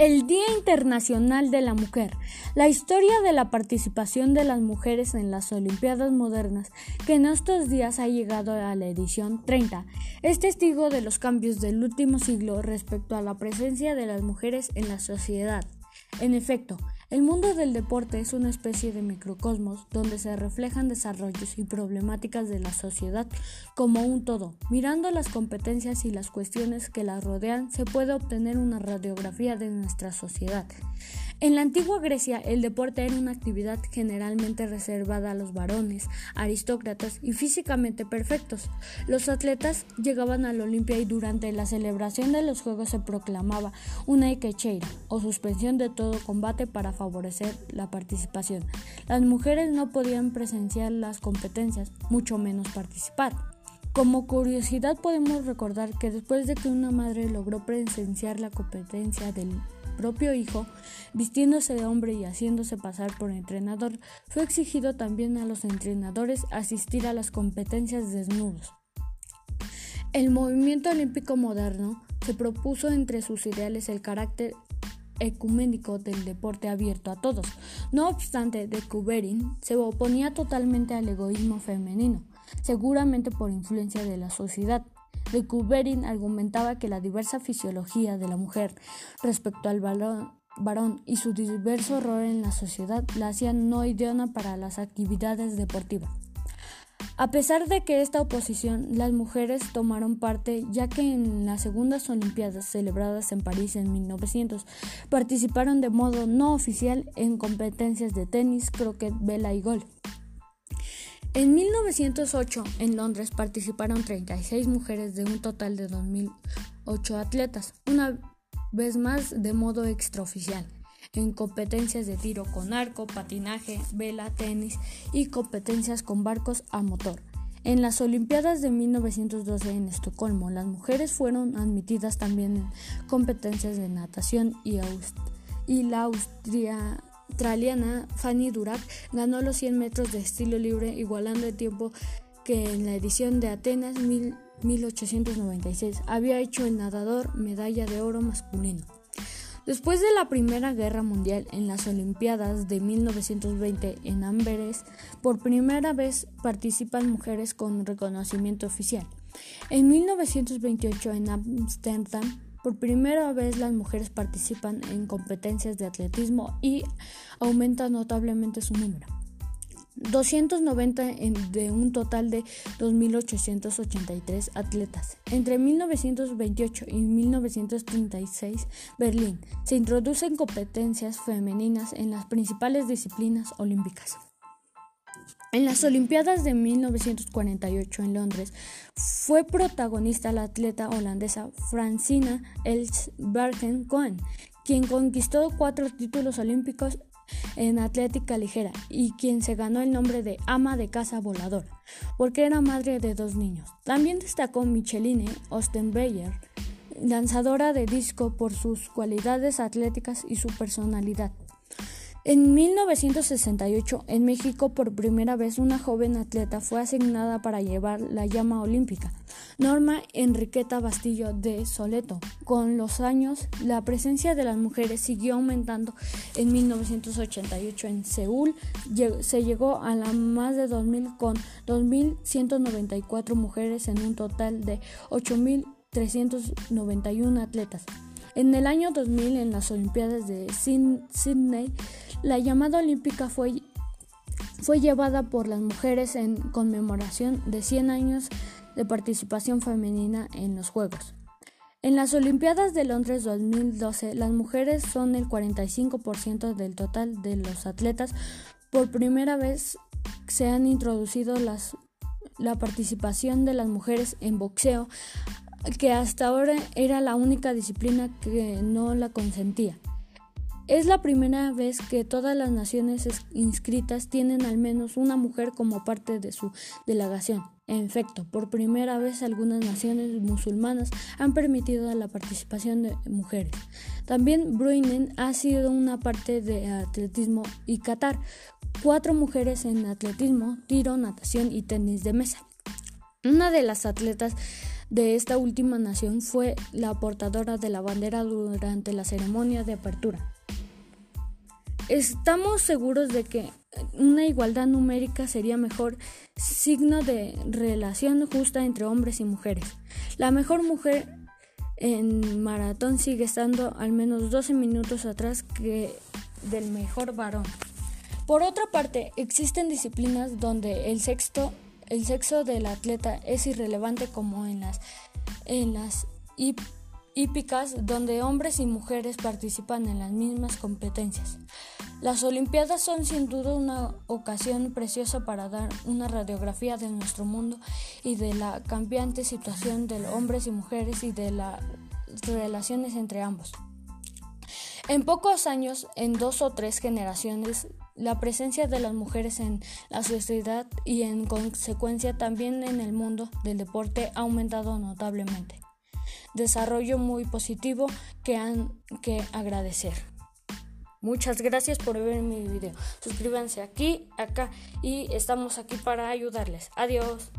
El Día Internacional de la Mujer. La historia de la participación de las mujeres en las Olimpiadas modernas, que en estos días ha llegado a la edición 30, es testigo de los cambios del último siglo respecto a la presencia de las mujeres en la sociedad. En efecto, el mundo del deporte es una especie de microcosmos donde se reflejan desarrollos y problemáticas de la sociedad como un todo. Mirando las competencias y las cuestiones que las rodean, se puede obtener una radiografía de nuestra sociedad. En la antigua Grecia, el deporte era una actividad generalmente reservada a los varones, aristócratas y físicamente perfectos. Los atletas llegaban a la Olimpia y durante la celebración de los Juegos se proclamaba una ikechera o suspensión de todo combate para favorecer la participación. Las mujeres no podían presenciar las competencias, mucho menos participar. Como curiosidad podemos recordar que después de que una madre logró presenciar la competencia del propio hijo, vistiéndose de hombre y haciéndose pasar por entrenador, fue exigido también a los entrenadores asistir a las competencias desnudos. El movimiento olímpico moderno se propuso entre sus ideales el carácter ecuménico del deporte abierto a todos. No obstante, de Couberin se oponía totalmente al egoísmo femenino, seguramente por influencia de la sociedad. De Couberin argumentaba que la diversa fisiología de la mujer respecto al varón y su diverso rol en la sociedad la hacían no idónea para las actividades deportivas. A pesar de que esta oposición, las mujeres tomaron parte ya que en las segundas Olimpiadas celebradas en París en 1900 participaron de modo no oficial en competencias de tenis, croquet, vela y golf. En 1908, en Londres, participaron 36 mujeres de un total de 2.008 atletas, una vez más de modo extraoficial, en competencias de tiro con arco, patinaje, vela, tenis y competencias con barcos a motor. En las Olimpiadas de 1912 en Estocolmo, las mujeres fueron admitidas también en competencias de natación y, y la Austria australiana Fanny Durack ganó los 100 metros de estilo libre, igualando el tiempo que en la edición de Atenas 1896 había hecho el nadador medalla de oro masculino. Después de la Primera Guerra Mundial, en las Olimpiadas de 1920 en Amberes, por primera vez participan mujeres con reconocimiento oficial. En 1928 en Ámsterdam por primera vez las mujeres participan en competencias de atletismo y aumenta notablemente su número. 290 de un total de 2.883 atletas. Entre 1928 y 1936, Berlín se introducen competencias femeninas en las principales disciplinas olímpicas. En las Olimpiadas de 1948 en Londres fue protagonista la atleta holandesa Francina Elsbergen Cohen, quien conquistó cuatro títulos olímpicos en atlética ligera y quien se ganó el nombre de ama de casa voladora, porque era madre de dos niños. También destacó Micheline Ostenbeyer, lanzadora de disco por sus cualidades atléticas y su personalidad. En 1968, en México, por primera vez una joven atleta fue asignada para llevar la llama olímpica, Norma Enriqueta Bastillo de Soleto. Con los años, la presencia de las mujeres siguió aumentando. En 1988, en Seúl, se llegó a la más de 2.000 con 2.194 mujeres en un total de 8.391 atletas. En el año 2000, en las Olimpiadas de Sydney, la llamada olímpica fue, fue llevada por las mujeres en conmemoración de 100 años de participación femenina en los Juegos. En las Olimpiadas de Londres 2012, las mujeres son el 45% del total de los atletas. Por primera vez se han introducido las, la participación de las mujeres en boxeo que hasta ahora era la única disciplina que no la consentía. Es la primera vez que todas las naciones inscritas tienen al menos una mujer como parte de su delegación. En efecto, por primera vez algunas naciones musulmanas han permitido la participación de mujeres. También Bruinen ha sido una parte de atletismo y Qatar, cuatro mujeres en atletismo, tiro, natación y tenis de mesa. Una de las atletas de esta última nación fue la portadora de la bandera durante la ceremonia de apertura. Estamos seguros de que una igualdad numérica sería mejor signo de relación justa entre hombres y mujeres. La mejor mujer en maratón sigue estando al menos 12 minutos atrás que del mejor varón. Por otra parte, existen disciplinas donde el sexo del atleta es irrelevante como en las, en las hípicas donde hombres y mujeres participan en las mismas competencias. Las Olimpiadas son sin duda una ocasión preciosa para dar una radiografía de nuestro mundo y de la cambiante situación de hombres y mujeres y de las relaciones entre ambos. En pocos años, en dos o tres generaciones, la presencia de las mujeres en la sociedad y en consecuencia también en el mundo del deporte ha aumentado notablemente. Desarrollo muy positivo que han que agradecer. Muchas gracias por ver mi video. Suscríbanse aquí, acá y estamos aquí para ayudarles. Adiós.